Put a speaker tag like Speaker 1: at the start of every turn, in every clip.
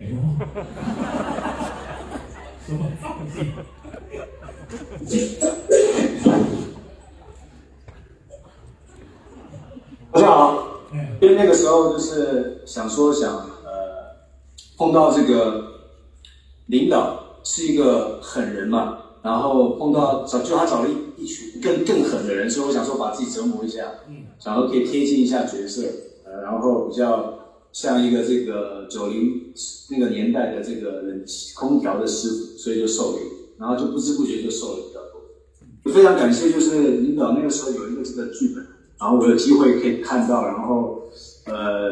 Speaker 1: 哎呦，什么放屁！大家好，因为那个时候就是想说想呃，碰到这个领导是一个狠人嘛，然后碰到找就他找了一一群更更狠的人，所以我想说把自己折磨一下，嗯，想说可以贴近一下角色，呃，然后比较像一个这个九零那个年代的这个冷气空调的师傅，所以就瘦了，然后就不知不觉就瘦了比较多。我非常感谢，就是领导那个时候有一个这个剧本，然后我有机会可以看到，然后呃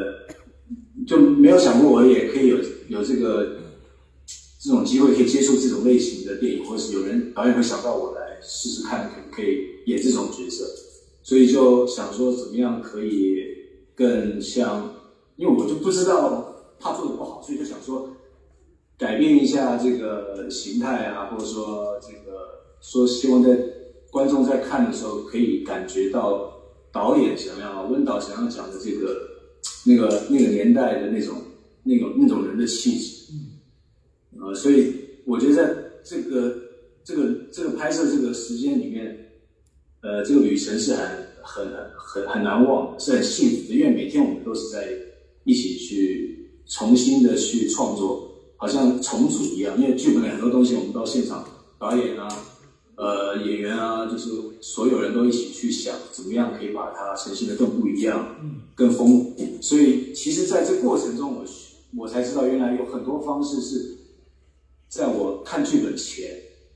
Speaker 1: 就没有想过我也可以有有这个这种机会可以接触这种类型的电影，或是有人导演会想到我来试试看，可可以演这种角色，所以就想说怎么样可以更像，因为我就不知道怕做的不好，所以就想说改变一下这个形态啊，或者说这个说希望在观众在看的时候可以感觉到导演想要温导想要讲的这个那个那个年代的那种那种那种人的气质。呃，所以我觉得在这个这个这个拍摄这个时间里面，呃，这个旅程是很很很很难忘的，是很幸福的，因为每天我们都是在一起去重新的去创作，好像重组一样。因为剧本里很多东西我们到现场，导演啊，呃，演员啊，就是所有人都一起去想，怎么样可以把它呈现的更不一样，更丰富。所以其实在这过程中，我我才知道原来有很多方式是。在我看剧本前，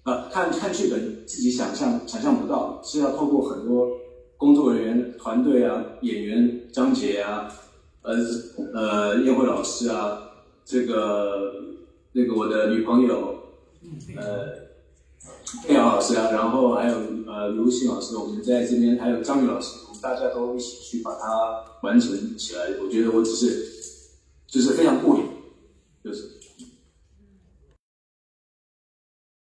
Speaker 1: 呃，看看剧本自己想象想象不到，是要透过很多工作人员团队啊、演员章节啊、呃呃叶慧老师啊，这个那个我的女朋友，呃佩瑶老师啊，然后还有呃刘欣老师，我们在这边还有张宇老师，我们大家都一起去把它完成起来。我觉得我只是就是非常过瘾，就是。